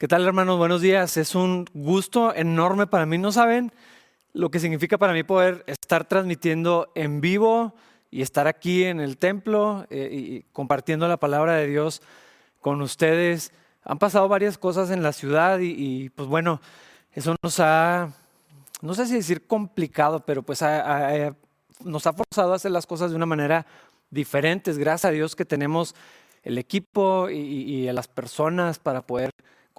¿Qué tal hermanos? Buenos días. Es un gusto enorme para mí. No saben lo que significa para mí poder estar transmitiendo en vivo y estar aquí en el templo eh, y compartiendo la palabra de Dios con ustedes. Han pasado varias cosas en la ciudad y, pues bueno, eso nos ha, no sé si decir complicado, pero pues nos ha forzado a hacer las cosas de una manera diferente. Gracias a Dios que tenemos el equipo y a las personas para poder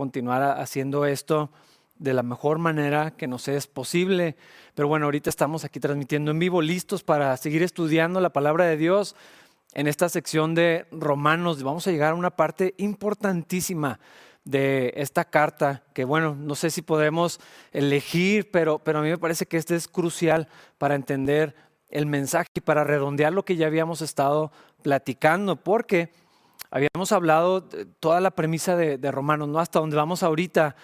continuar haciendo esto de la mejor manera que nos es posible. Pero bueno, ahorita estamos aquí transmitiendo en vivo, listos para seguir estudiando la palabra de Dios en esta sección de Romanos. Vamos a llegar a una parte importantísima de esta carta, que bueno, no sé si podemos elegir, pero, pero a mí me parece que este es crucial para entender el mensaje y para redondear lo que ya habíamos estado platicando, porque Habíamos hablado toda la premisa de, Romanos, ¿no? Hasta donde vamos ahorita,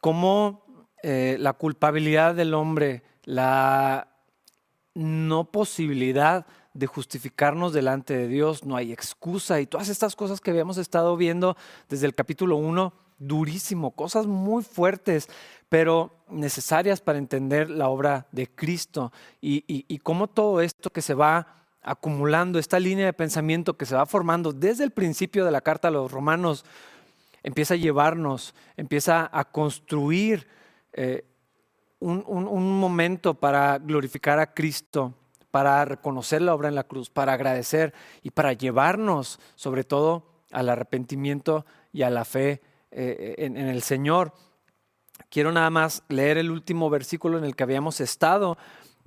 cómo eh, la culpabilidad del hombre, la no posibilidad de justificarnos delante de Dios, no hay excusa y todas estas cosas que habíamos estado viendo desde el capítulo 1, durísimo, cosas muy fuertes, pero necesarias para entender la obra de Cristo y, y cómo todo esto que se va acumulando, esta línea de pensamiento que se va formando desde el principio de la carta a los romanos, empieza a llevarnos, empieza a construir eh, un, un momento para glorificar a Cristo, para reconocer la obra en la cruz, para agradecer y para llevarnos sobre todo al arrepentimiento y a la fe eh, en, en, el Señor. Quiero nada más leer el último versículo en el que habíamos estado,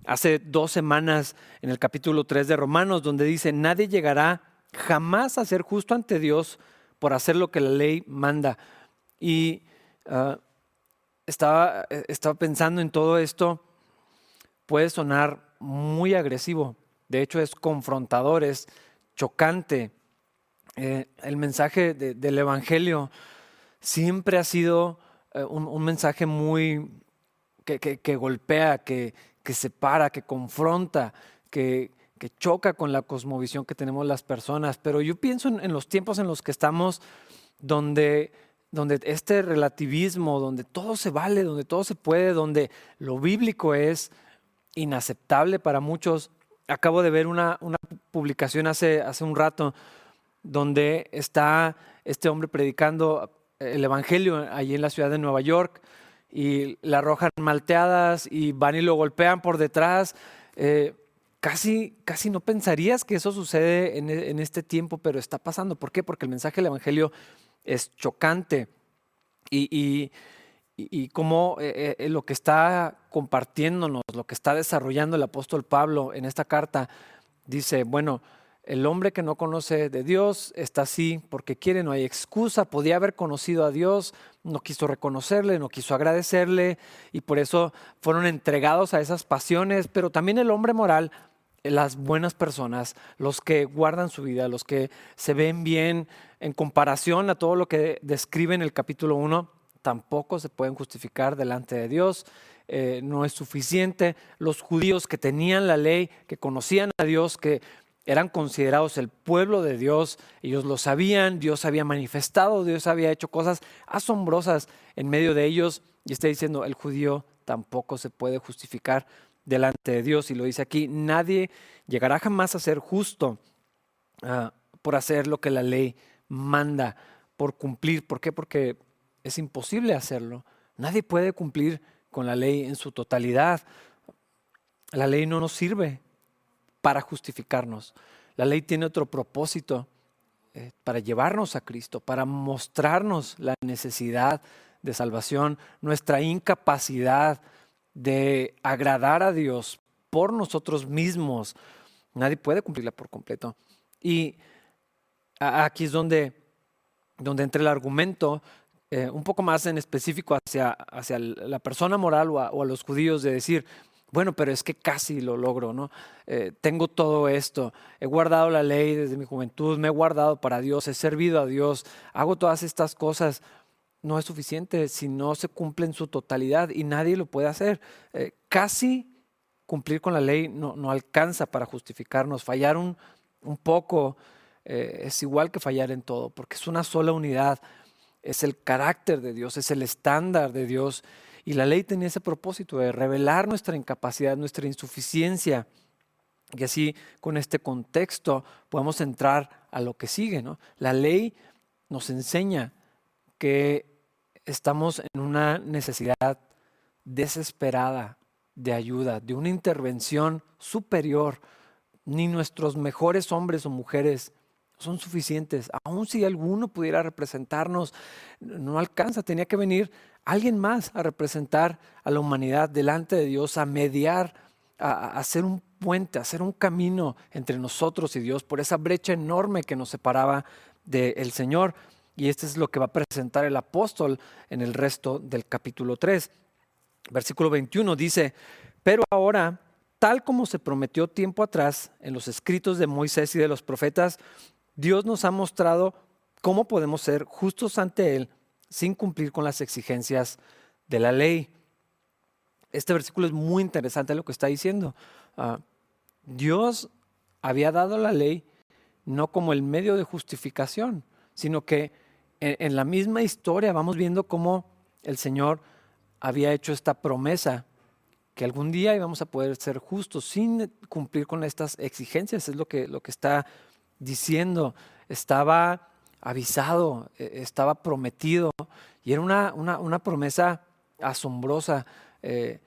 hace dos semanas en el capítulo 3 de Romanos, donde dice, nadie llegará jamás a ser justo ante Dios por hacer lo que la ley manda. Y ah, estaba, estaba pensando en todo esto, puede sonar muy agresivo, de hecho es confrontador, es chocante. Eh, el mensaje del Evangelio siempre ha sido eh, un, mensaje muy que golpea, que, que separa, que confronta, que, choca con la cosmovisión que tenemos las personas. Pero yo pienso en, los tiempos en los que estamos, donde, donde este relativismo, donde todo se vale, donde todo se puede, donde lo bíblico es inaceptable para muchos. Acabo de ver una, una publicación hace, hace un rato donde está este hombre predicando el Evangelio allí en la ciudad de Nueva York y la arrojan malteadas y van y lo golpean por detrás. Eh, casi, casi no pensarías que eso sucede en, este tiempo, pero está pasando. ¿Por qué? Porque el mensaje del Evangelio es chocante y, y, eh, eh, lo que está compartiéndonos, lo que está desarrollando el apóstol Pablo en esta carta, dice, bueno, el hombre que no conoce de Dios está así porque quiere, no hay excusa, podía haber conocido a Dios, no quiso reconocerle, no quiso agradecerle y por eso fueron entregados a esas pasiones, pero también el hombre moral, las buenas personas, los que guardan su vida, los que se ven bien en comparación a todo lo que describe en el capítulo 1, tampoco se pueden justificar delante de Dios. Eh, no es suficiente. Los judíos que tenían la ley, que conocían a Dios, que eran considerados el pueblo de Dios, ellos lo sabían, Dios había manifestado, Dios había hecho cosas asombrosas en medio de ellos y está diciendo, el judío tampoco se puede justificar delante de Dios y lo dice aquí, nadie llegará jamás a ser justo ah, por hacer lo que la ley manda, por cumplir. ¿Por qué? Porque es imposible hacerlo. Nadie puede cumplir con la ley en su totalidad. La ley no nos sirve para justificarnos. La ley tiene otro propósito, eh, para llevarnos a Cristo, para mostrarnos la necesidad de salvación, nuestra incapacidad de agradar a Dios por nosotros mismos. Nadie puede cumplirla por completo. Y aquí es donde, donde entra el argumento eh, un poco más en específico hacia, hacia la persona moral o a los judíos de decir, bueno, pero es que casi lo logro, ¿no? Eh, tengo todo esto, he guardado la ley desde mi juventud, me he guardado para Dios, he servido a Dios, hago todas estas cosas. No es suficiente si no se cumple en su totalidad y nadie lo puede hacer. Eh, casi cumplir con la ley no, alcanza para justificarnos. Fallar un, poco eh, es igual que fallar en todo, porque es una sola unidad. es el carácter de Dios, es el estándar de Dios. Y la ley tenía ese propósito de revelar nuestra incapacidad, nuestra insuficiencia. Y así, con este contexto, podemos entrar a lo que sigue. La ley nos enseña que estamos en una necesidad desesperada de ayuda, de una intervención superior. Ni nuestros mejores hombres o mujeres son suficientes. Aun si alguno pudiera representarnos, no alcanza. Tenía que venir alguien más a representar a la humanidad delante de Dios, a mediar, a, hacer un puente, a hacer un camino entre nosotros y Dios por esa brecha enorme que nos separaba del Señor. Y este es lo que va a presentar el apóstol en el resto del capítulo 3. Versículo 21 dice, pero ahora, tal como se prometió tiempo atrás en los escritos de Moisés y de los profetas, Dios nos ha mostrado cómo podemos ser justos ante Él sin cumplir con las exigencias de la ley. Este versículo es muy interesante lo que está diciendo. Ah, Dios había dado la ley no como el medio de justificación, sino que en, en la misma historia vamos viendo cómo el Señor había hecho esta promesa que algún día íbamos a poder ser justos sin cumplir con estas exigencias, es lo que, lo que está diciendo, estaba avisado, e, estaba prometido y era una, una, promesa asombrosa. Eh,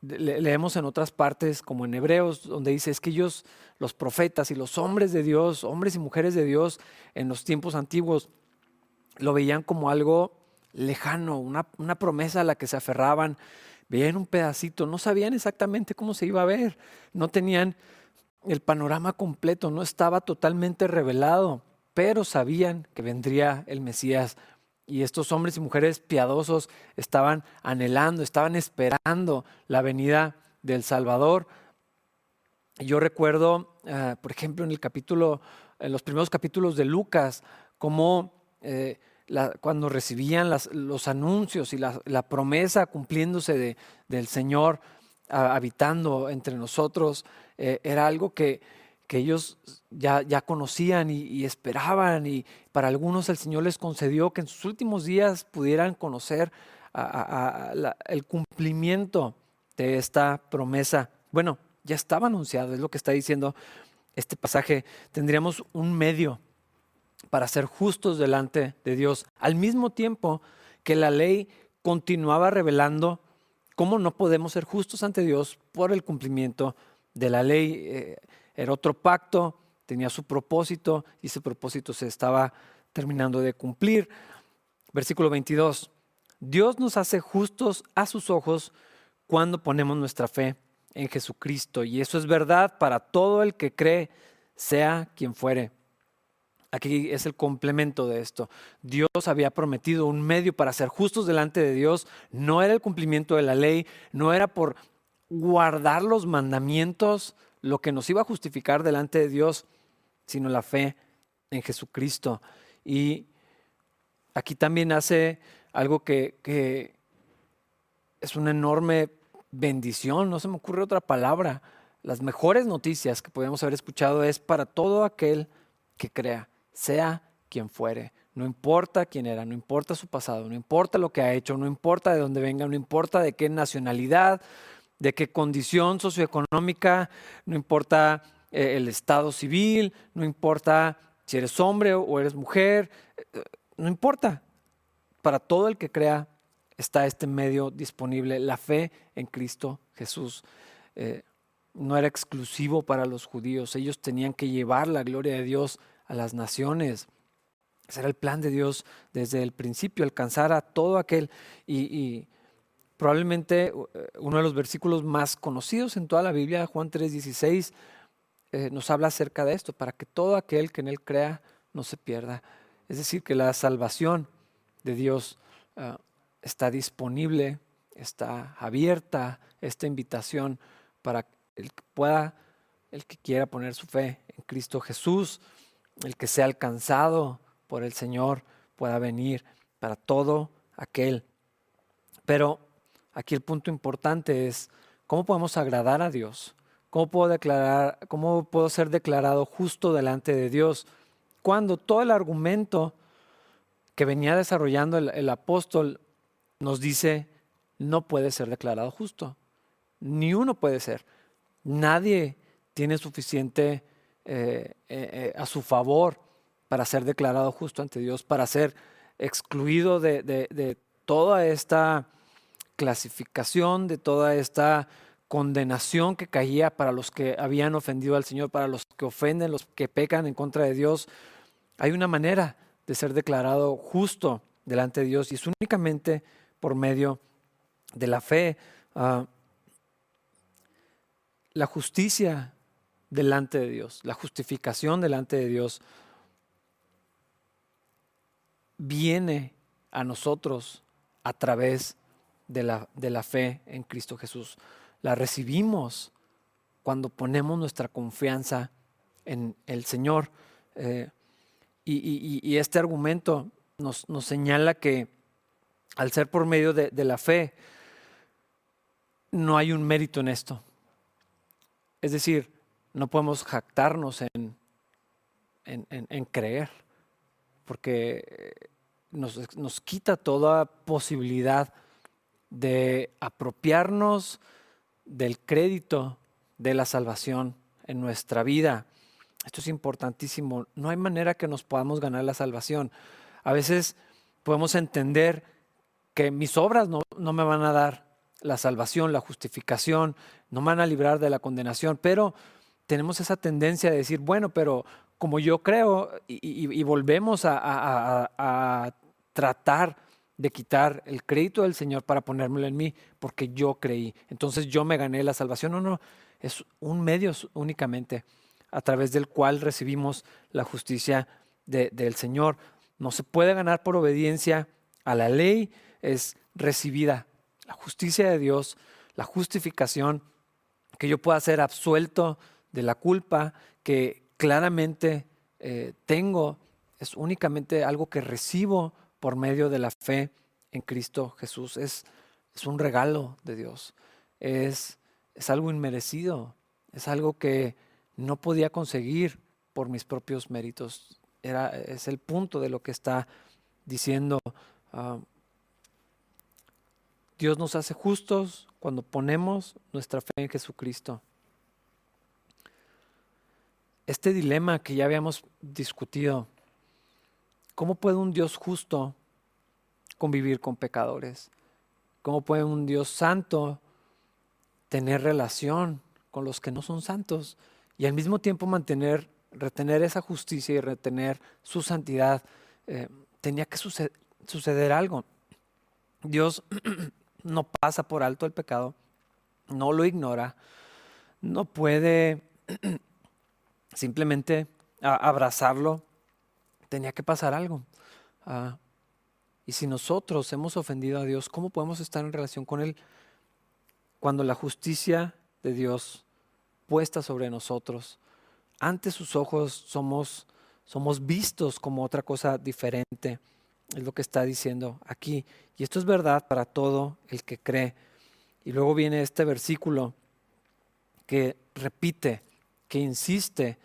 leemos en otras partes, como en Hebreos, donde dice, es que ellos, los profetas y los hombres de Dios, hombres y mujeres de Dios en los tiempos antiguos, lo veían como algo lejano, una, una promesa a la que se aferraban, veían un pedacito, no sabían exactamente cómo se iba a ver, no tenían el panorama completo, no estaba totalmente revelado, pero sabían que vendría el Mesías. Y estos hombres y mujeres piadosos estaban anhelando, estaban esperando la venida del Salvador. Yo recuerdo, ah, por ejemplo, en el capítulo, en los primeros capítulos de Lucas, cómo eh, cuando recibían los anuncios y la, promesa cumpliéndose del Señor habitando entre nosotros, eh, era algo que, ellos ya, ya conocían y, esperaban y para algunos el Señor les concedió que en sus últimos días pudieran conocer el cumplimiento de esta promesa. Bueno, ya estaba anunciado, es lo que está diciendo este pasaje. Tendríamos un medio para ser justos delante de Dios, al mismo tiempo que la ley continuaba revelando cómo no podemos ser justos ante Dios por el cumplimiento de la ley. Eh, era otro pacto, tenía su propósito y ese propósito se estaba terminando de cumplir. Versículo 22. Dios nos hace justos a sus ojos cuando ponemos nuestra fe en Jesucristo. Y eso es verdad para todo el que cree, sea quien fuere. Aquí es el complemento de esto. Dios había prometido un medio para ser justos delante de Dios. No era el cumplimiento de la ley, no era por guardar los mandamientos lo que nos iba a justificar delante de Dios, sino la fe en Jesucristo. Y aquí también hace algo que, es una enorme bendición, no se me ocurre otra palabra. Las mejores noticias que podemos haber escuchado es para todo aquel que crea sea quien fuere. No importa quién era, no importa su pasado, no importa lo que ha hecho, no importa de dónde venga, no importa de qué nacionalidad, de qué condición socioeconómica, no importa eh, el estado civil, no importa si eres hombre o eres mujer, eh, no importa. Para todo el que crea está este medio disponible, la fe en Cristo Jesús. Eh, no era exclusivo para los judíos, ellos tenían que llevar la gloria de Dios a las naciones. Ese era el plan de Dios desde el principio, alcanzar a todo aquel. Y, probablemente eh, uno de los versículos más conocidos en toda la Biblia, Juan 3:16, eh, nos habla acerca de esto, para que todo aquel que en Él crea no se pierda. Es decir, que la salvación de Dios ah, está disponible, está abierta esta invitación para el que pueda, el que quiera poner su fe en Cristo Jesús el que sea alcanzado por el Señor pueda venir para todo aquel. Pero aquí el punto importante es cómo podemos agradar a Dios, cómo puedo declarar, cómo puedo ser declarado justo delante de Dios cuando todo el argumento que venía desarrollando el, apóstol nos dice, no puede ser declarado justo. Ni uno puede ser. Nadie tiene suficiente eh, eh, eh, a su favor para ser declarado justo ante Dios, para ser excluido de toda esta clasificación, de toda esta condenación que caía para los que habían ofendido al Señor, para los que ofenden, los que pecan en contra de Dios. Hay una manera de ser declarado justo delante de Dios y es únicamente por medio de la fe. Ah, la justicia delante de Dios, la justificación delante de Dios viene a nosotros a través de la, de la fe en Cristo Jesús la recibimos cuando ponemos nuestra confianza en el Señor. Eh, y, este argumento nos, señala que al ser por medio de, la fe, no hay un mérito en esto. Es decir, no podemos jactarnos en, en, creer, porque nos, nos, quita toda posibilidad de apropiarnos del crédito de la salvación en nuestra vida. Esto es importantísimo. No hay manera que nos podamos ganar la salvación. A veces podemos entender que mis obras no, me van a dar la salvación, la justificación, no me van a librar de la condenación, pero tenemos esa tendencia de decir, bueno, pero como yo creo y, volvemos a, a tratar de quitar el crédito del Señor para ponérmelo en mí, porque yo creí. Entonces yo me gané la salvación. No, no, es un medio únicamente a través del cual recibimos la justicia del Señor. No se puede ganar por obediencia a la ley, es recibida la justicia de Dios, la justificación, que yo pueda ser absuelto de la culpa que claramente eh, tengo, es únicamente algo que recibo por medio de la fe en Cristo Jesús. Es, es un regalo de Dios. Es, es algo inmerecido. Es algo que no podía conseguir por mis propios méritos. Era, es el punto de lo que está diciendo. Ah, Dios nos hace justos cuando ponemos nuestra fe en Jesucristo. Este dilema que ya habíamos discutido ¿Cómo puede un Dios justo convivir con pecadores? ¿Cómo puede un Dios santo tener relación con los que no son santos y al mismo tiempo mantener, retener esa justicia y retener su santidad? Eh, tenía que suceder algo. Dios no pasa por alto el pecado, no lo ignora, no puede simplemente abrazarlo tenía que pasar algo. Ah, y si nosotros hemos ofendido a Dios, ¿cómo podemos estar en relación con Él cuando la justicia de Dios puesta sobre nosotros, ante sus ojos somos, somos vistos como otra cosa diferente? Es lo que está diciendo aquí. Y esto es verdad para todo el que cree. Y luego viene este versículo que repite, que insiste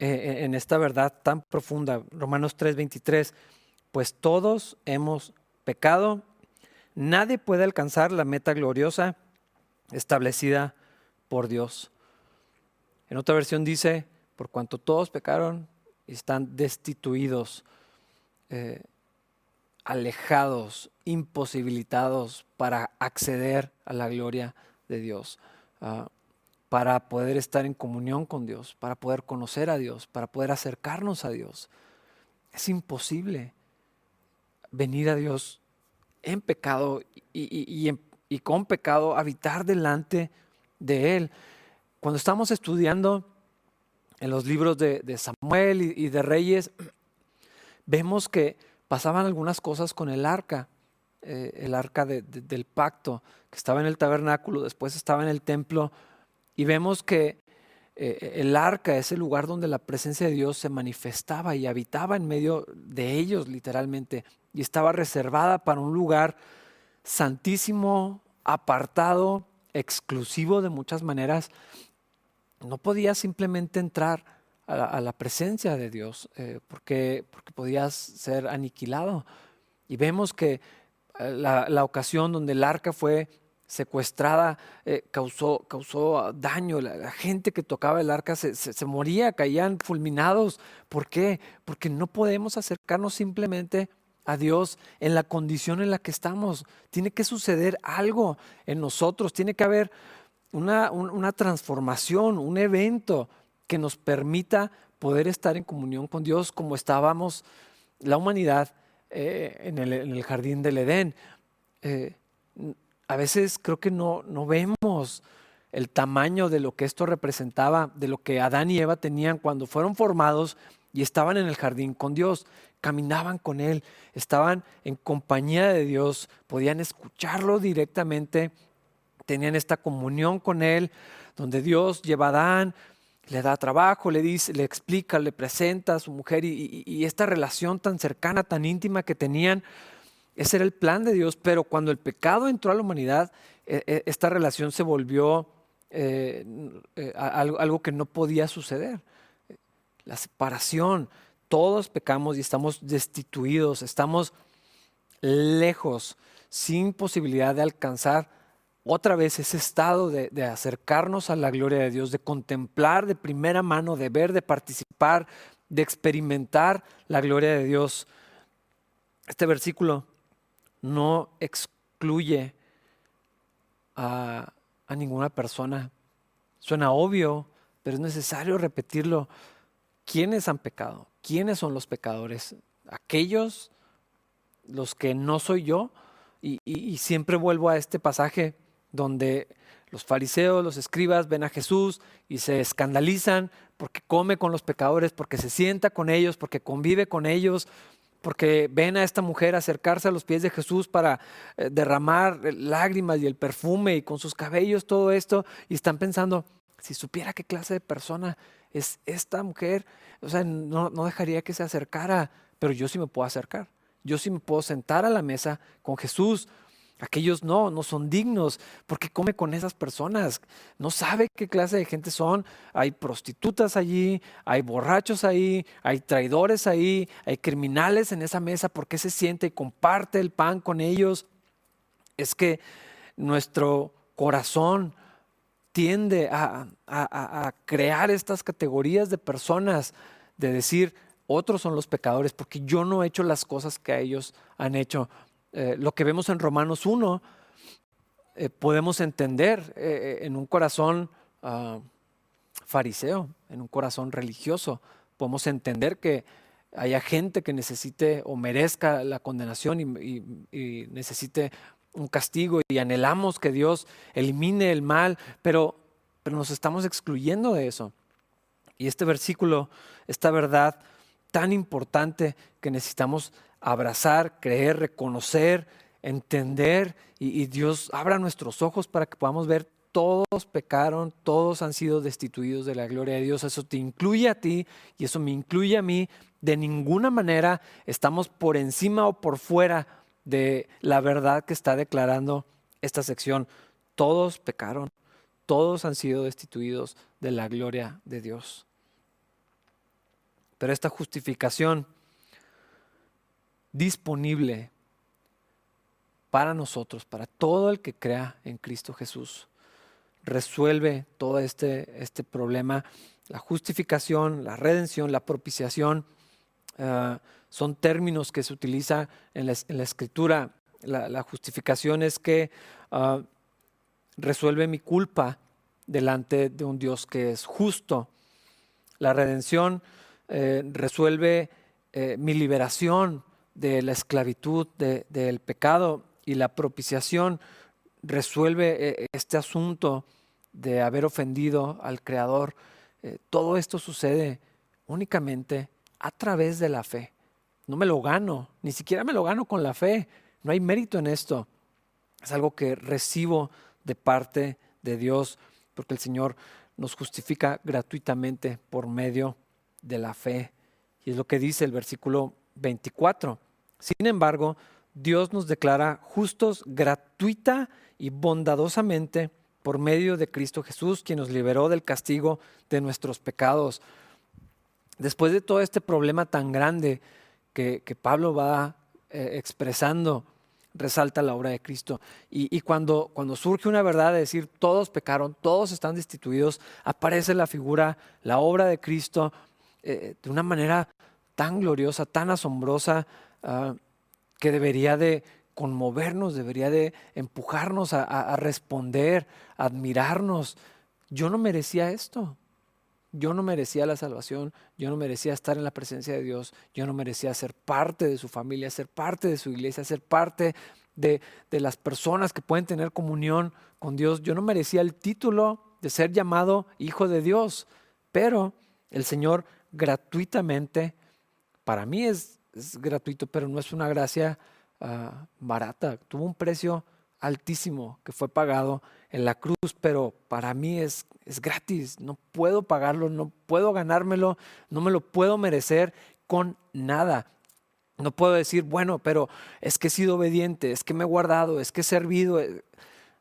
eh, en esta verdad tan profunda. Romanos 3:23, pues todos hemos pecado, nadie puede alcanzar la meta gloriosa establecida por Dios. En otra versión dice, por cuanto todos pecaron están destituidos, eh, alejados, imposibilitados para acceder a la gloria de Dios. Ah, para poder estar en comunión con Dios, para poder conocer a Dios, para poder acercarnos a Dios. Es imposible venir a Dios en pecado y, con pecado habitar delante de Él. Cuando estamos estudiando en los libros de, Samuel y, de Reyes, vemos que pasaban algunas cosas con el arca, eh, el arca del pacto, que estaba en el tabernáculo, después estaba en el templo y vemos que eh, el arca es el lugar donde la presencia de Dios se manifestaba y habitaba en medio de ellos literalmente. Y estaba reservada para un lugar santísimo, apartado, exclusivo de muchas maneras. No podía simplemente entrar a la, presencia de Dios, eh, porque, porque podías ser aniquilado. Y vemos que eh, la, ocasión donde el arca fue secuestrada eh, causó, causó daño. La, gente que tocaba el arca se, se, moría, caían fulminados. ¿Por qué? Porque no podemos acercarnos simplemente a Dios en la condición en la que estamos. Tiene que suceder algo en nosotros, tiene que haber una, una transformación, un evento que nos permita poder estar en comunión con Dios como estábamos la humanidad eh, en, el, jardín del Edén. Eh, a veces creo que no, no vemos el tamaño de lo que esto representaba, de lo que Adán y Eva tenían cuando fueron formados y estaban en el jardín con Dios, caminaban con Él, estaban en compañía de Dios, podían escucharlo directamente, tenían esta comunión con Él, donde Dios lleva a Adán, le da trabajo, le dice, le explica, le presenta a su mujer y, esta relación tan cercana, tan íntima que tenían, ese era el plan de Dios, pero cuando el pecado entró a la humanidad, e, e, esta relación se volvió eh, eh, algo, que no podía suceder. La separación, todos pecamos y estamos destituidos, estamos lejos, sin posibilidad de alcanzar otra vez ese estado de, acercarnos a la gloria de Dios, de contemplar de primera mano, de ver, de participar, de experimentar la gloria de Dios. Este versículo no excluye a, ninguna persona. Suena obvio, pero es necesario repetirlo. ¿Quiénes han pecado? ¿Quiénes son los pecadores? Aquellos, los que no soy yo. y, siempre vuelvo a este pasaje donde los fariseos, los escribas ven a Jesús y se escandalizan porque come con los pecadores, porque se sienta con ellos, porque convive con ellos, porque ven a esta mujer acercarse a los pies de Jesús para eh, derramar lágrimas y el perfume y con sus cabellos todo esto y están pensando, si supiera qué clase de persona es esta mujer, o sea, no, no dejaría que se acercara, pero yo sí me puedo acercar, yo sí me puedo sentar a la mesa con Jesús Aquellos no, no son dignos porque come con esas personas. No sabe qué clase de gente son. Hay prostitutas allí, hay borrachos ahí, hay traidores ahí, hay criminales en esa mesa. ¿Por qué se siente y comparte el pan con ellos? Es que nuestro corazón tiende a, a crear estas categorías de personas, de decir, otros son los pecadores porque yo no he hecho las cosas que ellos han hecho eh, lo que vemos en Romanos 1, eh, podemos entender eh, en un corazón ah, fariseo, en un corazón religioso. Podemos entender que haya gente que necesite o merezca la condenación y, necesite un castigo y anhelamos que Dios elimine el mal, pero, pero nos estamos excluyendo de eso. Y este versículo, esta verdad tan importante que necesitamos abrazar, creer, reconocer, entender y, Dios abra nuestros ojos para que podamos ver todos pecaron, todos han sido destituidos de la gloria de Dios. Eso te incluye a ti y eso me incluye a mí. De ninguna manera estamos por encima o por fuera de la verdad que está declarando esta sección. Todos pecaron, todos han sido destituidos de la gloria de Dios. Pero esta justificación disponible para nosotros, para todo el que crea en Cristo Jesús. Resuelve todo este, este problema. La justificación, la redención, la propiciación ah, son términos que se utiliza en la, escritura. La, justificación es que ah, resuelve mi culpa delante de un Dios que es justo. La redención eh, resuelve eh, mi liberación de la esclavitud, del pecado y la propiciación resuelve eh, este asunto de haber ofendido al Creador. Eh, todo esto sucede únicamente a través de la fe. No me lo gano, ni siquiera me lo gano con la fe. No hay mérito en esto. Es algo que recibo de parte de Dios, porque el Señor nos justifica gratuitamente por medio de la fe. Y es lo que dice el versículo 24. Sin embargo, Dios nos declara justos gratuita y bondadosamente por medio de Cristo Jesús, quien nos liberó del castigo de nuestros pecados. después de todo este problema tan grande que, Pablo va eh, expresando, resalta la obra de Cristo. Y, cuando, cuando surge una verdad de decir todos pecaron, todos están destituidos, aparece la figura, la obra de Cristo eh, de una manera tan gloriosa, tan asombrosa, ah, que debería de conmovernos, debería de empujarnos a, responder, a admirarnos. Yo no merecía esto. Yo no merecía la salvación, yo no merecía estar en la presencia de Dios, yo no merecía ser parte de su familia, ser parte de su iglesia, ser parte de, de, las personas que pueden tener comunión con Dios. Yo no merecía el título de ser llamado hijo de Dios, pero el Señor gratuitamente, para mí es, gratuito, pero no es una gracia ah, barata, tuvo un precio altísimo que fue pagado en la cruz, pero para mí es, es gratis, no puedo pagarlo, no puedo ganármelo, no me lo puedo merecer con nada. No puedo decir, bueno, pero es que he sido obediente, es que me he guardado, es que he servido. Eh,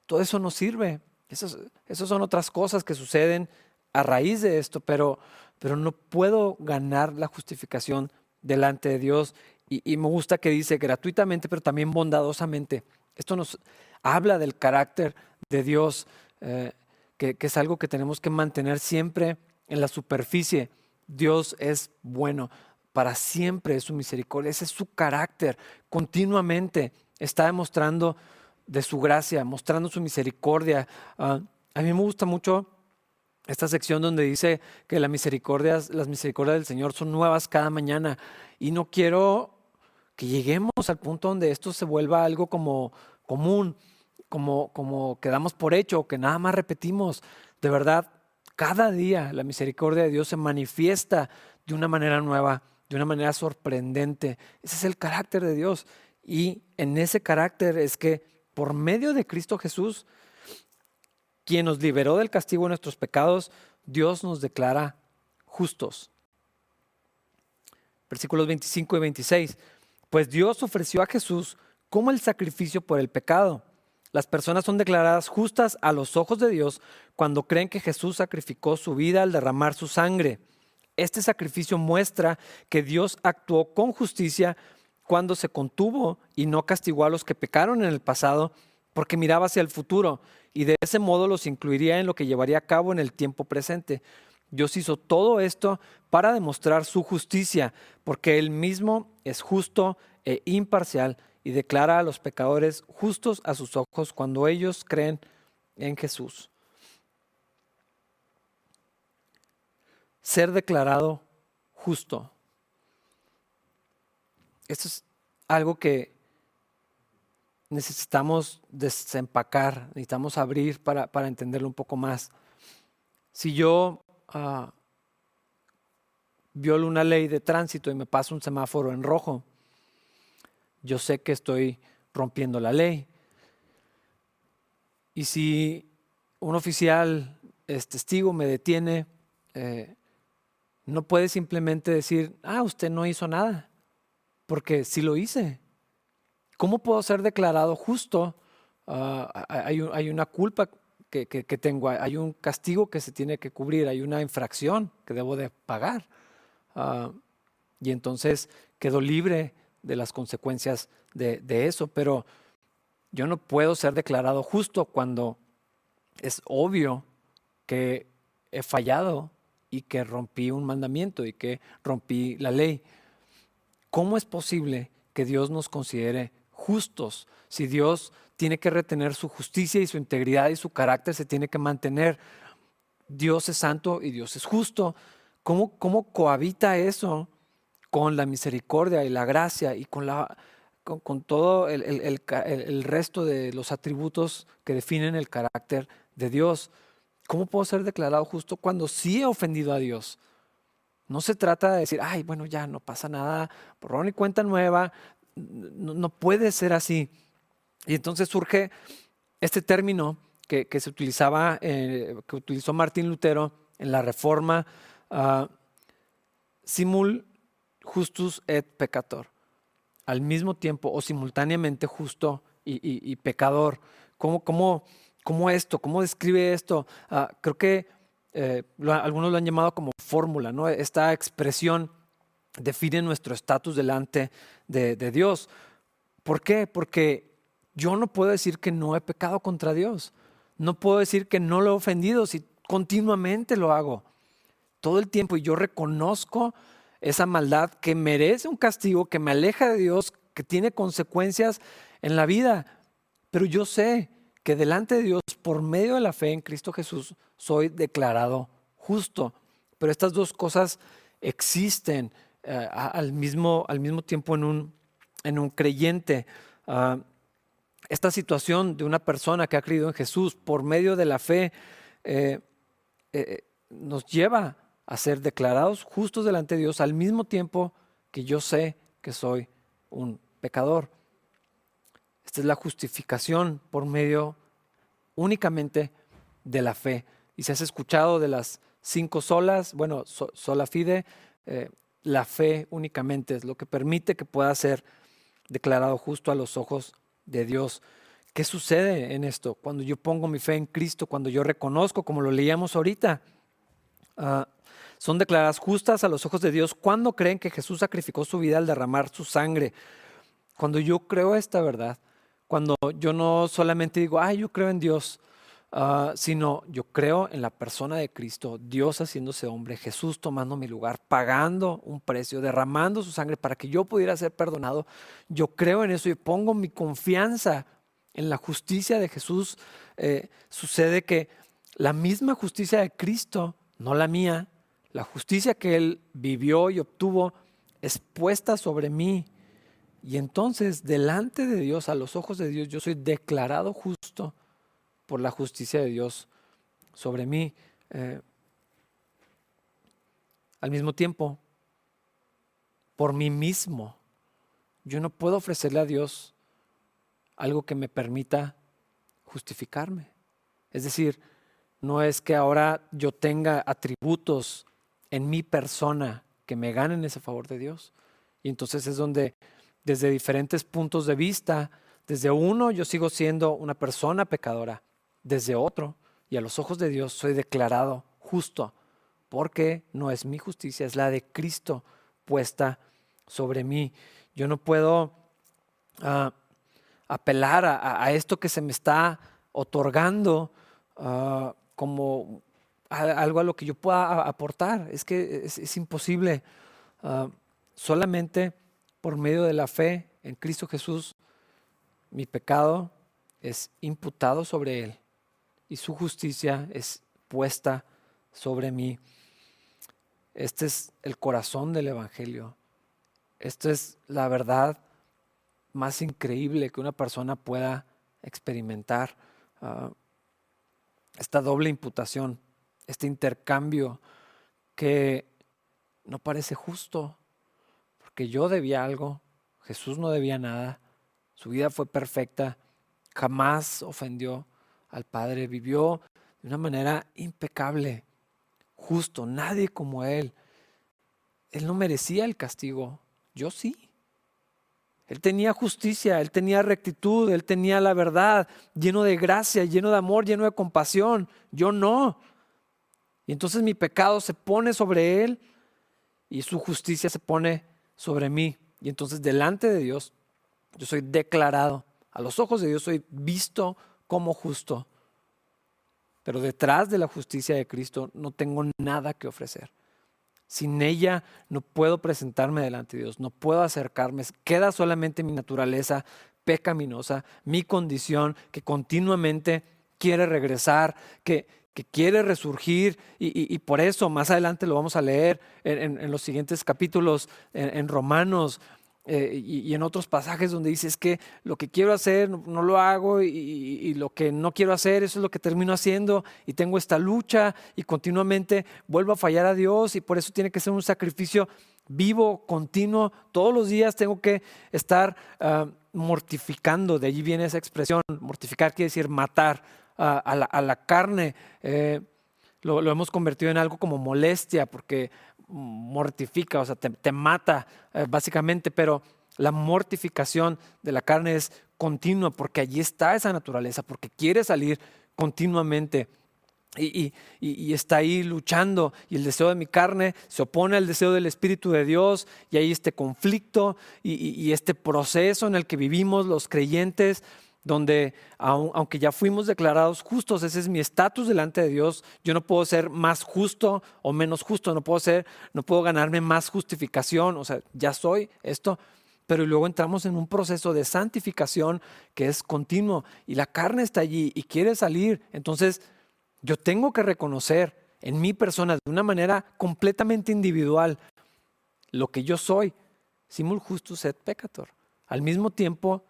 todo eso no sirve. Esas, son otras cosas que suceden a raíz de esto, pero, pero no puedo ganar la justificación delante de Dios. Y, me gusta que dice gratuitamente, pero también bondadosamente. Esto nos habla del carácter de Dios, eh, que, es algo que tenemos que mantener siempre en la superficie. Dios es bueno, para siempre es su misericordia, ese es su carácter, continuamente está demostrando de su gracia, mostrando su misericordia. Ah, a mí me gusta mucho esta sección donde dice que las misericordias, las misericordias del Señor son nuevas cada mañana y no quiero que lleguemos al punto donde esto se vuelva algo como común, como, como quedamos por hecho, que nada más repetimos. De verdad, cada día la misericordia de Dios se manifiesta de una manera nueva, de una manera sorprendente. Ese es el carácter de Dios. Y en ese carácter es que por medio de Cristo Jesús, quien nos liberó del castigo de nuestros pecados, Dios nos declara justos. Versículos 25 y 26. Pues Dios ofreció a Jesús como el sacrificio por el pecado. Las personas son declaradas justas a los ojos de Dios cuando creen que Jesús sacrificó su vida al derramar su sangre. Este sacrificio muestra que Dios actuó con justicia cuando se contuvo y no castigó a los que pecaron en el pasado, porque miraba hacia el futuro y de ese modo los incluiría en lo que llevaría a cabo en el tiempo presente. Dios hizo todo esto para demostrar su justicia, porque Él mismo es justo e imparcial y declara a los pecadores justos a sus ojos cuando ellos creen en Jesús. Ser declarado justo. Esto es algo que necesitamos desempacar, necesitamos abrir para, para entenderlo un poco más. Si yo uh, violo una ley de tránsito y me paso un semáforo en rojo, yo sé que estoy rompiendo la ley. Y si un oficial es testigo, me detiene, eh, no puede simplemente decir, ah, usted no hizo nada, porque sí lo hice. ¿Cómo puedo ser declarado justo? Ah, hay, una culpa que, tengo, hay un castigo que se tiene que cubrir, hay una infracción que debo de pagar. Ah, y entonces quedo libre de las consecuencias de, eso, pero yo no puedo ser declarado justo cuando es obvio que he fallado y que rompí un mandamiento y que rompí la ley. ¿Cómo es posible que Dios nos considere justos si Dios tiene que retener su justicia y su integridad y su carácter se tiene que mantener? Dios es santo y Dios es justo. ¿Cómo, cómo cohabita eso con la misericordia y la gracia y con, la, con, todo el, el, resto de los atributos que definen el carácter de Dios. ¿Cómo puedo ser declarado justo cuando sí he ofendido a Dios? No se trata de decir, ay, bueno, ya no pasa nada, por y cuenta nueva. No, puede ser así. Y entonces surge este término que, se utilizaba, eh, que utilizó Martín Lutero en la Reforma, uh, simul justus et peccator, al mismo tiempo o simultáneamente justo y, pecador. ¿Cómo, cómo, ¿Cómo, esto? ¿Cómo describe esto? Ah, creo que eh, algunos lo han llamado como fórmula, ¿no? Esta expresión define nuestro estatus delante de, Dios. ¿Por qué? Porque yo no puedo decir que no he pecado contra Dios. No puedo decir que no lo he ofendido si continuamente lo hago. Todo el tiempo y yo reconozco esa maldad que merece un castigo, que me aleja de Dios, que tiene consecuencias en la vida. Pero yo sé que delante de Dios, por medio de la fe en Cristo Jesús, soy declarado justo. Pero estas dos cosas existen eh, al, mismo, al mismo tiempo en un, en un creyente. Ah, esta situación de una persona que ha creído en Jesús por medio de la fe eh, eh, nos lleva a ser declarados justos delante de Dios al mismo tiempo que yo sé que soy un pecador. Esta es la justificación por medio únicamente de la fe. Y si has escuchado de las cinco solas, bueno, sola fide, la fe únicamente es lo que permite que pueda ser declarado justo a los ojos de Dios. ¿Qué sucede en esto? Cuando yo pongo mi fe en Cristo, cuando yo reconozco, como lo leíamos ahorita, ah, son declaradas justas a los ojos de Dios cuando creen que Jesús sacrificó su vida al derramar su sangre. Cuando yo creo esta verdad, cuando yo no solamente digo, ay, yo creo en Dios, ah, sino yo creo en la persona de Cristo, Dios haciéndose hombre, Jesús tomando mi lugar, pagando un precio, derramando su sangre para que yo pudiera ser perdonado. Yo creo en eso y pongo mi confianza en la justicia de Jesús. Eh, sucede que la misma justicia de Cristo, no la mía, la justicia que Él vivió y obtuvo es puesta sobre mí. Y entonces, delante de Dios, a los ojos de Dios, yo soy declarado justo por la justicia de Dios sobre mí. Eh, al mismo tiempo, por mí mismo, yo no puedo ofrecerle a Dios algo que me permita justificarme. Es decir, no es que ahora yo tenga atributos en mi persona que me ganen ese favor de Dios. Y entonces es donde desde diferentes puntos de vista, desde uno yo sigo siendo una persona pecadora, desde otro, y a los ojos de Dios soy declarado justo, porque no es mi justicia, es la de Cristo puesta sobre mí. Yo no puedo ah, apelar a, esto que se me está otorgando ah, como algo a lo que yo pueda aportar. Es que es, imposible. Ah, solamente por medio de la fe en Cristo Jesús, mi pecado es imputado sobre Él y su justicia es puesta sobre mí. Este es el corazón del Evangelio. Esta es la verdad más increíble que una persona pueda experimentar. Ah, esta doble imputación este intercambio que no parece justo, porque yo debía algo, Jesús no debía nada, su vida fue perfecta, jamás ofendió al Padre, vivió de una manera impecable, justo, nadie como Él. Él no merecía el castigo, yo sí. Él tenía justicia, él tenía rectitud, él tenía la verdad, lleno de gracia, lleno de amor, lleno de compasión. Yo no. Y entonces mi pecado se pone sobre él y su justicia se pone sobre mí. Y entonces delante de Dios yo soy declarado. A los ojos de Dios soy visto como justo. Pero detrás de la justicia de Cristo no tengo nada que ofrecer. Sin ella no puedo presentarme delante de Dios, no puedo acercarme. Queda solamente mi naturaleza pecaminosa, mi condición que continuamente quiere regresar, que, que quiere resurgir y, por eso más adelante lo vamos a leer en, los siguientes capítulos en, Romanos eh, y, en otros pasajes donde dice es que lo que quiero hacer no, lo hago y, lo que no quiero hacer eso es lo que termino haciendo y tengo esta lucha y continuamente vuelvo a fallar a Dios y por eso tiene que ser un sacrificio vivo, continuo, todos los días tengo que estar ah, mortificando, de allí viene esa expresión, mortificar quiere decir matar a, la, carne. Eh, lo, hemos convertido en algo como molestia porque mortifica, o sea, te, mata eh, básicamente, pero la mortificación de la carne es continua porque allí está esa naturaleza, porque quiere salir continuamente y, está ahí luchando y el deseo de mi carne se opone al deseo del Espíritu de Dios y hay este conflicto y, este proceso en el que vivimos los creyentes donde aunque ya fuimos declarados justos, ese es mi estatus delante de Dios, yo no puedo ser más justo o menos justo, no puedo ser, no puedo ganarme más justificación, o sea, ya soy esto, pero luego entramos en un proceso de santificación que es continuo y la carne está allí y quiere salir, entonces yo tengo que reconocer en mi persona de una manera completamente individual lo que yo soy, simul justus et peccator. Al mismo tiempo,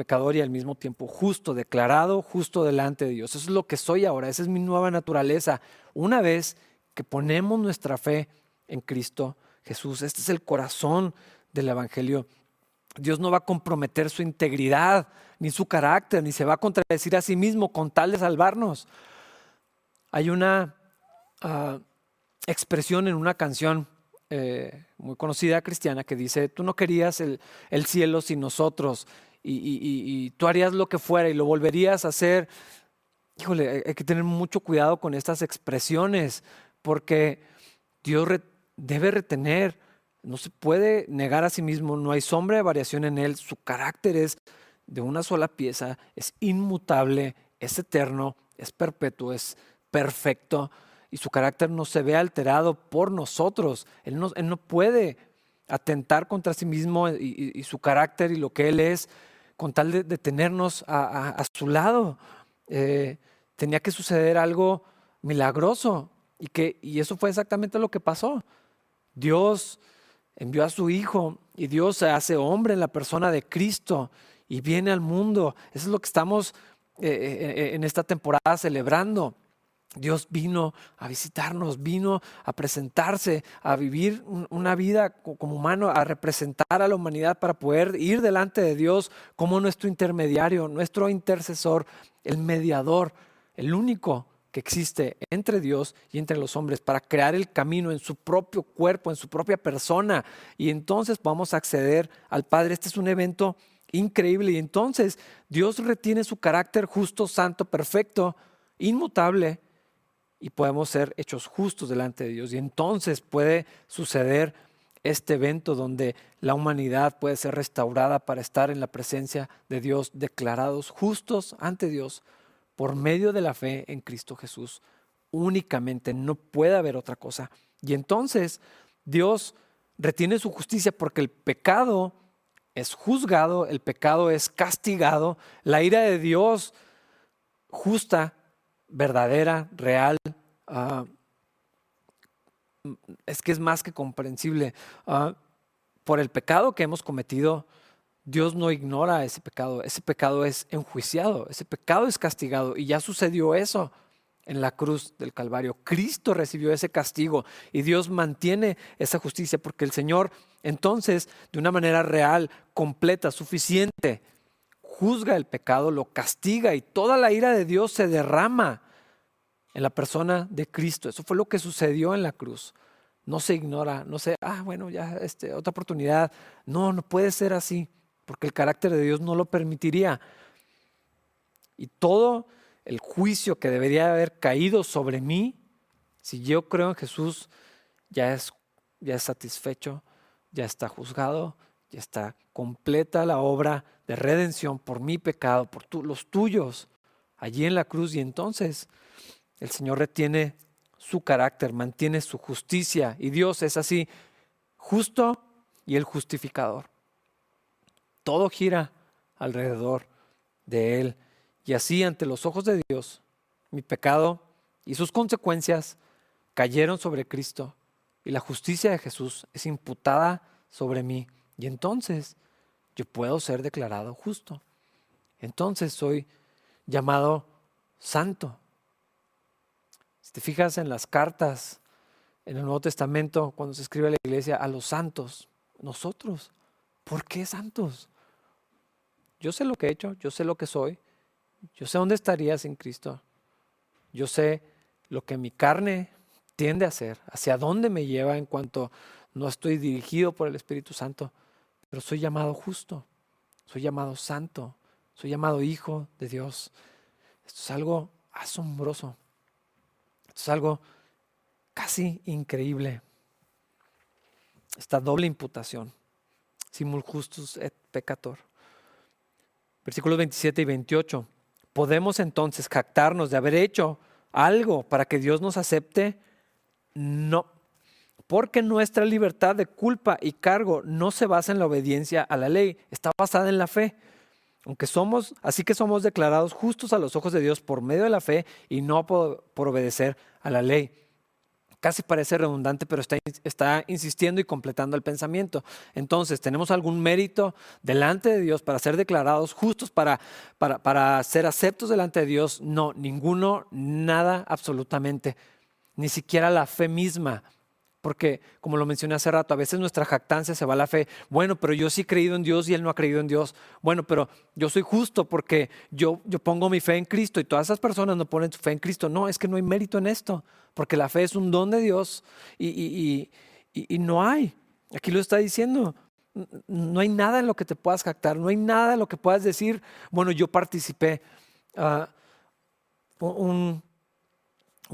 pecador y al mismo tiempo justo, declarado justo delante de Dios. Eso es lo que soy ahora, esa es mi nueva naturaleza. Una vez que ponemos nuestra fe en Cristo Jesús, este es el corazón del Evangelio. Dios no va a comprometer su integridad, ni su carácter, ni se va a contradecir a sí mismo con tal de salvarnos. Hay una ah, expresión en una canción eh, muy conocida cristiana que dice, tú no querías el, cielo sin nosotros y, tú harías lo que fuera y lo volverías a hacer. Híjole, hay que tener mucho cuidado con estas expresiones porque Dios debe retener, no se puede negar a sí mismo, no hay sombra de variación en él, su carácter es de una sola pieza, es inmutable, es eterno, es perpetuo, es perfecto y su carácter no se ve alterado por nosotros. Él no, él no puede atentar contra sí mismo y, su carácter y lo que Él es con tal de, tenernos a, su lado. Eh, tenía que suceder algo milagroso y, que, y eso fue exactamente lo que pasó. Dios envió a su Hijo y Dios se hace hombre en la persona de Cristo y viene al mundo. Eso es lo que estamos eh, eh, en esta temporada celebrando. Dios vino a visitarnos, vino a presentarse, a vivir una vida como humano, a representar a la humanidad para poder ir delante de Dios como nuestro intermediario, nuestro intercesor, el mediador, el único que existe entre Dios y entre los hombres para crear el camino en su propio cuerpo, en su propia persona. Y entonces a acceder al Padre. Este es un evento increíble y entonces Dios retiene su carácter justo, santo, perfecto, inmutable y podemos ser hechos justos delante de Dios. Y entonces puede suceder este evento donde la humanidad puede ser restaurada para estar en la presencia de Dios, declarados justos ante Dios por medio de la fe en Cristo Jesús. Únicamente, no puede haber otra cosa. Y entonces Dios retiene su justicia porque el pecado es juzgado, el pecado es castigado, la ira de Dios justa verdadera, real, ah, es que es más que comprensible. Ah, por el pecado que hemos cometido, Dios no ignora ese pecado, ese pecado es enjuiciado, ese pecado es castigado y ya sucedió eso en la cruz del Calvario. Cristo recibió ese castigo y Dios mantiene esa justicia porque el Señor entonces de una manera real, completa, suficiente, juzga el pecado, lo castiga y toda la ira de Dios se derrama en la persona de Cristo. Eso fue lo que sucedió en la cruz. No se ignora, no se, ah, bueno, ya, este, otra oportunidad. No, no puede ser así, porque el carácter de Dios no lo permitiría. Y todo el juicio que debería haber caído sobre mí, si yo creo en Jesús, ya es, ya es satisfecho, ya está juzgado, ya está completa la obra de redención por mi pecado, por los tuyos, allí en la cruz. Y entonces el Señor retiene su carácter, mantiene su justicia. Y Dios es así, justo y el justificador. Todo gira alrededor de Él. Y así ante los ojos de Dios, mi pecado y sus consecuencias cayeron sobre Cristo. Y la justicia de Jesús es imputada sobre mí. Y entonces yo puedo ser declarado justo. Entonces soy llamado santo. Si te fijas en las cartas en el Nuevo Testamento, cuando se escribe a la iglesia, a los santos, nosotros, ¿por qué santos? Yo sé lo que he hecho, yo sé lo que soy, yo sé dónde estaría sin Cristo, yo sé lo que mi carne tiende a hacer, hacia dónde me lleva en cuanto no estoy dirigido por el Espíritu Santo pero soy llamado justo, soy llamado santo, soy llamado hijo de Dios. Esto es algo asombroso. Esto es algo casi increíble. Esta doble imputación. Simul justus et peccator. Versículos 27 y 28. ¿Podemos entonces jactarnos de haber hecho algo para que Dios nos acepte? No. Porque nuestra libertad de culpa y cargo no se basa en la obediencia a la ley, está basada en la fe. Aunque somos, así que somos declarados justos a los ojos de Dios por medio de la fe y no por, obedecer a la ley. Casi parece redundante, pero está, insistiendo y completando el pensamiento. Entonces, ¿tenemos algún mérito delante de Dios para ser declarados justos, para, para ser aceptos delante de Dios? No, ninguno, nada, absolutamente. Ni siquiera la fe misma porque, como lo mencioné hace rato, a veces nuestra jactancia se va a la fe. Bueno, pero yo sí he creído en Dios y Él no ha creído en Dios. Bueno, pero yo soy justo porque yo, yo pongo mi fe en Cristo y todas esas personas no ponen su fe en Cristo. No, es que no hay mérito en esto, porque la fe es un don de Dios y, y, no hay. Aquí lo está diciendo. No hay nada en lo que te puedas jactar, no hay nada en lo que puedas decir, bueno, yo participé. Ah, un,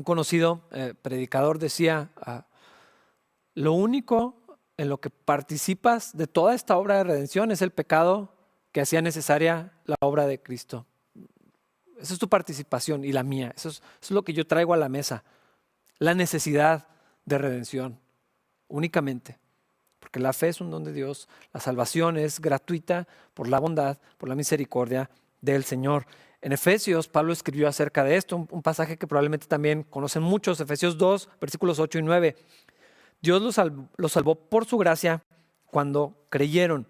conocido eh, predicador decía, uh, lo único en lo que participas de toda esta obra de redención es el pecado que hacía necesaria la obra de Cristo. Esa es tu participación y la mía. Eso es, lo que yo traigo a la mesa. La necesidad de redención, únicamente. Porque la fe es un don de Dios, la salvación es gratuita por la bondad, por la misericordia del Señor. En Efesios, Pablo escribió acerca de esto, un, un pasaje que probablemente también conocen muchos, Efesios 2, versículos 8 y 9. Dios los salvó, por su gracia cuando creyeron.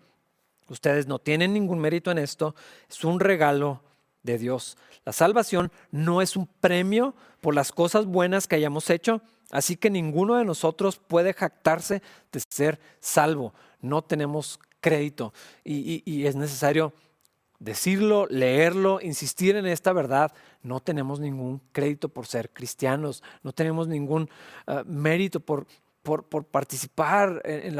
Ustedes no tienen ningún mérito en esto, es un regalo de Dios. La salvación no es un premio por las cosas buenas que hayamos hecho, así que ninguno de nosotros puede jactarse de ser salvo. No tenemos crédito y, es necesario decirlo, leerlo, insistir en esta verdad. No tenemos ningún crédito por ser cristianos, no tenemos ningún ah, mérito por, por, participar en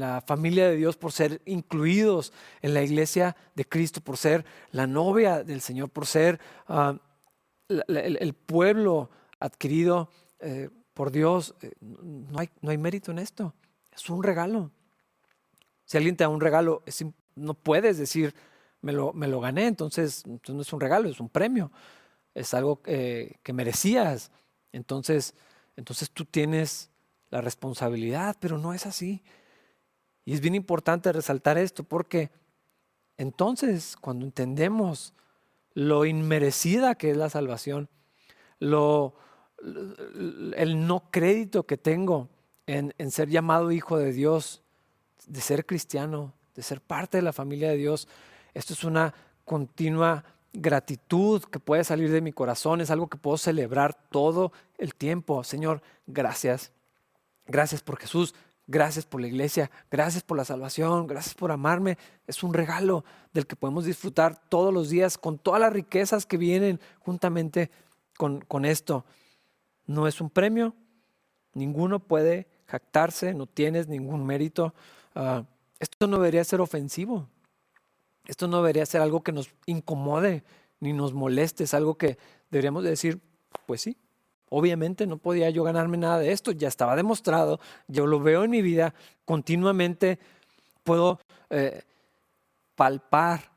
la, familia de Dios, por ser incluidos en la iglesia de Cristo, por ser la novia del Señor, por ser ah, el, pueblo adquirido eh, por Dios. Eh, no, hay, mérito en esto. Es un regalo. Si alguien te da un regalo, no puedes decir, me lo, gané, entonces, no es un regalo, es un premio. Es algo que merecías. Entonces tú tienes la responsabilidad, pero no es así. Y es bien importante resaltar esto porque entonces cuando entendemos lo inmerecida que es la salvación, lo, el no crédito que tengo en, en ser llamado hijo de Dios, de ser cristiano, de ser parte de la familia de Dios, esto es una continua gratitud que puede salir de mi corazón, es algo que puedo celebrar todo el tiempo. Señor, gracias Gracias por Jesús, gracias por la iglesia, gracias por la salvación, gracias por amarme. Es un regalo del que podemos disfrutar todos los días con todas las riquezas que vienen juntamente con, con esto. No es un premio, ninguno puede jactarse, no tienes ningún mérito. Ah, esto no debería ser ofensivo. Esto no debería ser algo que nos incomode ni nos moleste. Es algo que deberíamos decir, pues sí, Obviamente no podía yo ganarme nada de esto, ya estaba demostrado, yo lo veo en mi vida continuamente, puedo eh, palpar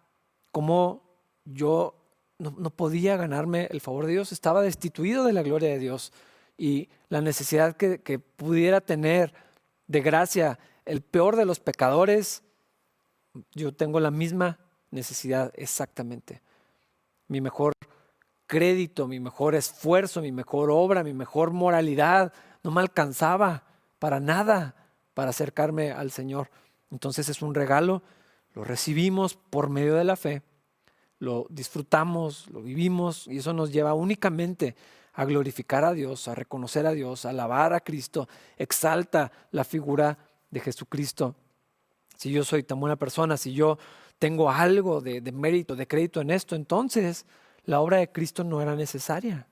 cómo yo no, podía ganarme el favor de Dios, estaba destituido de la gloria de Dios y la necesidad que, que pudiera tener de gracia el peor de los pecadores, yo tengo la misma necesidad exactamente. Mi mejor crédito, mi mejor esfuerzo, mi mejor obra, mi mejor moralidad. No me alcanzaba para nada para acercarme al Señor. Entonces es un regalo, lo recibimos por medio de la fe, lo disfrutamos, lo vivimos y eso nos lleva únicamente a glorificar a Dios, a reconocer a Dios, a alabar a Cristo, exalta la figura de Jesucristo. Si yo soy tan buena persona, si yo tengo algo de, de mérito, de crédito en esto, entonces la obra de Cristo no era necesaria.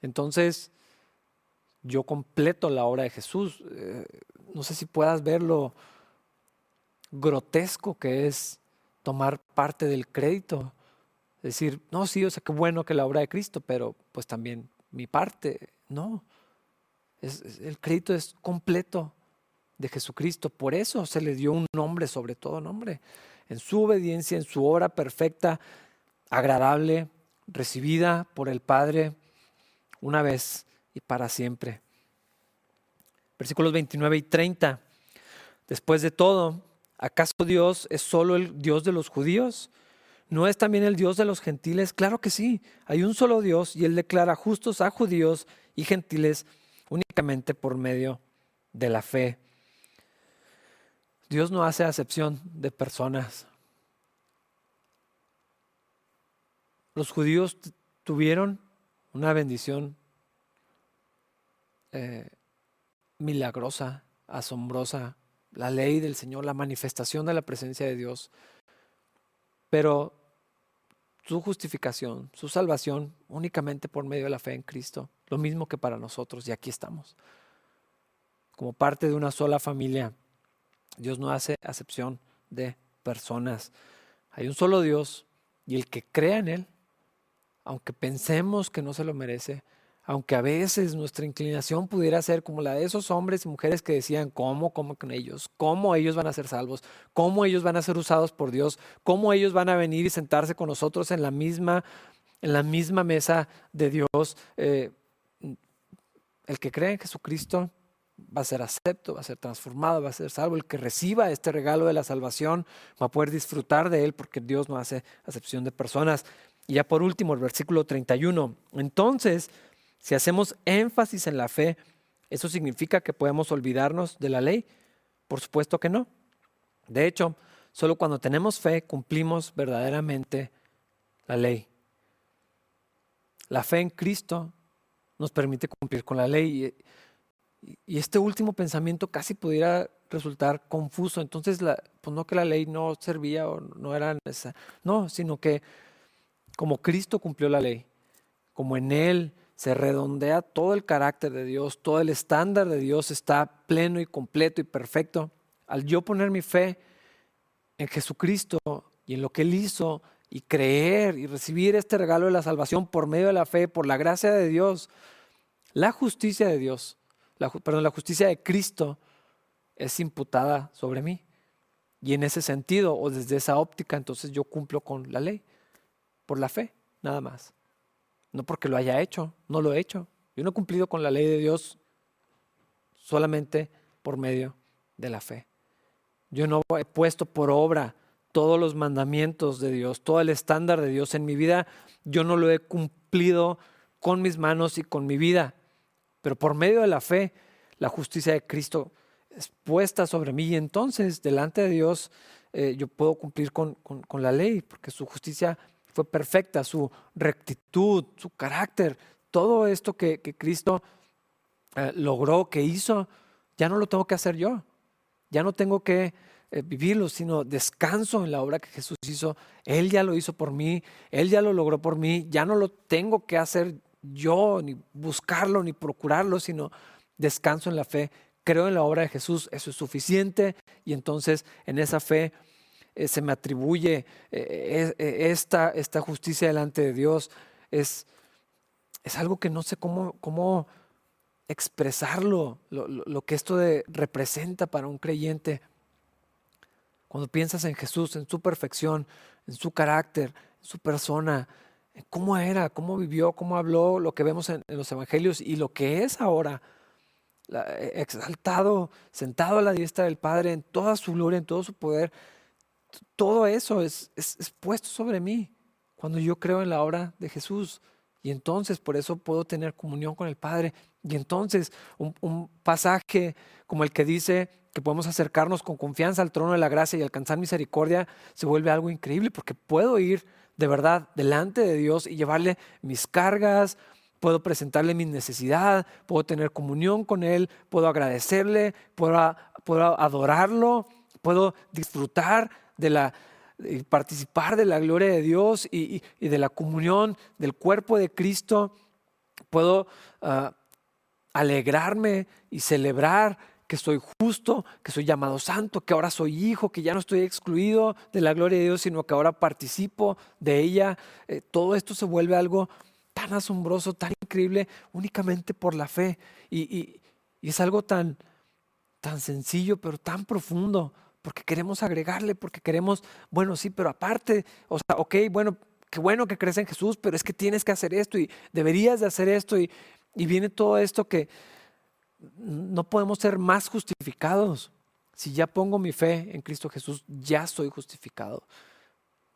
Entonces, yo completo la obra de Jesús. Eh, no sé si puedas ver lo grotesco que es tomar parte del crédito. Decir, no, sí, o sea, qué bueno que la obra de Cristo, pero pues también mi parte. No, el crédito es completo de Jesucristo. Por eso se le dio un nombre sobre todo nombre. En su obediencia, en su obra perfecta, agradable, recibida por el Padre una vez y para siempre. Versículos 29 y 30. Después de todo, ¿acaso Dios es solo el Dios de los judíos? ¿No es también el Dios de los gentiles? Claro que sí. Hay un solo Dios y Él declara justos a judíos y gentiles únicamente por medio de la fe. Dios no hace acepción de personas. Los judíos tuvieron una bendición eh, milagrosa, asombrosa, la ley del Señor, la manifestación de la presencia de Dios. Pero su justificación, su salvación, únicamente por medio de la fe en Cristo, lo mismo que para nosotros, y aquí estamos. Como parte de una sola familia, Dios no hace acepción de personas. Hay un solo Dios y el que crea en Él, aunque pensemos que no se lo merece, aunque a veces nuestra inclinación pudiera ser como la de esos hombres y mujeres que decían, ¿cómo? ¿Cómo con ellos? ¿Cómo ellos van a ser salvos? ¿Cómo ellos van a ser usados por Dios? ¿Cómo ellos van a venir y sentarse con nosotros en la misma, en la misma mesa de Dios? Eh, el que cree en Jesucristo va a ser acepto, va a ser transformado, va a ser salvo. El que reciba este regalo de la salvación va a poder disfrutar de él porque Dios no hace acepción de personas. Y ya por último, el versículo 31. Entonces, si hacemos énfasis en la fe, ¿eso significa que podemos olvidarnos de la ley? Por supuesto que no. De hecho, solo cuando tenemos fe cumplimos verdaderamente la ley. La fe en Cristo nos permite cumplir con la ley. Y este último pensamiento casi pudiera resultar confuso. Entonces, pues no que la ley no servía o no era necesaria. No, sino que como Cristo cumplió la ley, como en Él se redondea todo el carácter de Dios, todo el estándar de Dios está pleno y completo y perfecto. Al yo poner mi fe en Jesucristo y en lo que Él hizo y creer y recibir este regalo de la salvación por medio de la fe, por la gracia de Dios, la justicia de Dios la, perdón, la justicia de Cristo es imputada sobre mí. Y en ese sentido, o desde esa óptica, entonces yo cumplo con la ley, por la fe, nada más. No porque lo haya hecho, no lo he hecho. Yo no he cumplido con la ley de Dios solamente por medio de la fe. Yo no he puesto por obra todos los mandamientos de Dios, todo el estándar de Dios en mi vida. Yo no lo he cumplido con mis manos y con mi vida. Pero por medio de la fe, la justicia de Cristo es puesta sobre mí y entonces delante de Dios eh, yo puedo cumplir con, la ley, porque su justicia fue perfecta, su rectitud, su carácter, todo esto que, Cristo eh, logró, que hizo, ya no lo tengo que hacer yo, ya no tengo que eh, vivirlo, sino descanso en la obra que Jesús hizo. Él ya lo hizo por mí, Él ya lo logró por mí, ya no lo tengo que hacer yo, ni buscarlo, ni procurarlo, sino descanso en la fe, creo en la obra de Jesús, eso es suficiente. Y entonces en esa fe eh, se me atribuye eh, eh, esta, esta, justicia delante de Dios. Es, es algo que no sé cómo, cómo expresarlo, lo, lo, que esto de, representa para un creyente. Cuando piensas en Jesús, en su perfección, en su carácter, en su persona, cómo era, cómo vivió, cómo habló, lo que vemos en, los evangelios y lo que es ahora, exaltado, sentado a la diestra del Padre en toda su gloria, en todo su poder. Todo eso es, es, puesto sobre mí cuando yo creo en la obra de Jesús. Y entonces por eso puedo tener comunión con el Padre. Y entonces un, un, pasaje como el que dice que podemos acercarnos con confianza al trono de la gracia y alcanzar misericordia se vuelve algo increíble porque puedo ir de verdad delante de Dios y llevarle mis cargas, puedo presentarle mi necesidad, puedo tener comunión con Él, puedo agradecerle, puedo, adorarlo, puedo disfrutar de la, participar de la gloria de Dios y, de la comunión del cuerpo de Cristo, puedo ah, alegrarme y celebrar que soy justo, que soy llamado santo, que ahora soy hijo, que ya no estoy excluido de la gloria de Dios, sino que ahora participo de ella. Eh, todo esto se vuelve algo tan asombroso, tan increíble, únicamente por la fe. Y, es algo tan, tan sencillo, pero tan profundo, porque queremos agregarle, porque queremos, bueno, sí, pero aparte, o sea, ok, bueno, qué bueno que crees en Jesús, pero es que tienes que hacer esto y deberías de hacer esto y, y viene todo esto que no podemos ser más justificados. Si ya pongo mi fe en Cristo Jesús, ya soy justificado.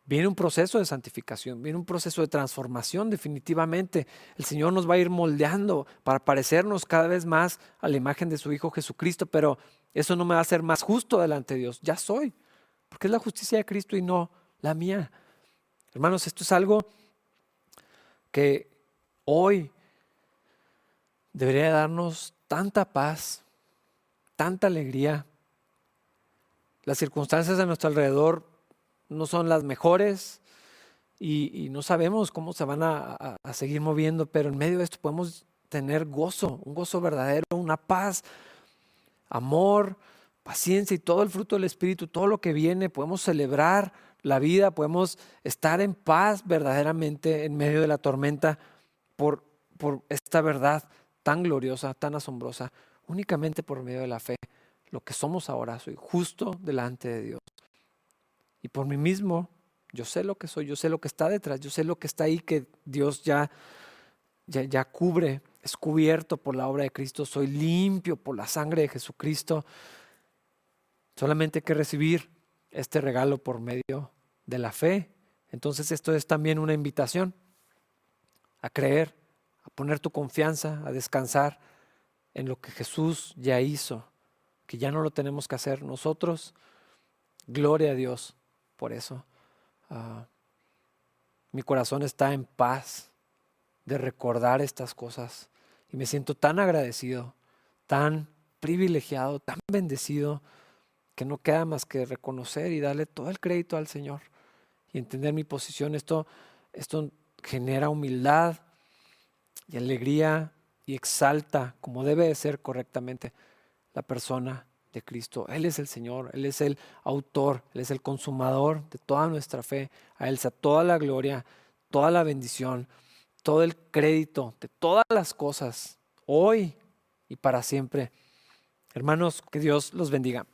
Viene un proceso de santificación, viene un proceso de transformación definitivamente. El Señor nos va a ir moldeando para parecernos cada vez más a la imagen de su Hijo Jesucristo, pero eso no me va a hacer más justo delante de Dios. Ya soy, porque es la justicia de Cristo y no la mía. Hermanos, esto es algo que hoy debería darnos tanta paz, tanta alegría. Las circunstancias a nuestro alrededor no son las mejores y, no sabemos cómo se van a, seguir moviendo, pero en medio de esto podemos tener gozo, un gozo verdadero, una paz, amor, paciencia y todo el fruto del Espíritu, todo lo que viene, podemos celebrar la vida, podemos estar en paz verdaderamente en medio de la tormenta por, por esta verdad tan gloriosa, tan asombrosa, únicamente por medio de la fe. Lo que somos ahora, soy justo delante de Dios. Y por mí mismo, yo sé lo que soy, yo sé lo que está detrás, yo sé lo que está ahí que Dios ya, ya, cubre, es cubierto por la obra de Cristo, soy limpio por la sangre de Jesucristo. Solamente hay que recibir este regalo por medio de la fe. Entonces esto es también una invitación a creer, a poner tu confianza, a descansar en lo que Jesús ya hizo, que ya no lo tenemos que hacer nosotros. Gloria a Dios por eso. Ah, mi corazón está en paz de recordar estas cosas y me siento tan agradecido, tan privilegiado, tan bendecido, que no queda más que reconocer y darle todo el crédito al Señor y entender mi posición. Esto, esto genera humildad y alegría y exalta como debe de ser correctamente la persona de Cristo. Él es el Señor, Él es el autor, Él es el consumador de toda nuestra fe. A Él sea toda la gloria, toda la bendición, todo el crédito de todas las cosas, hoy y para siempre. Hermanos, que Dios los bendiga.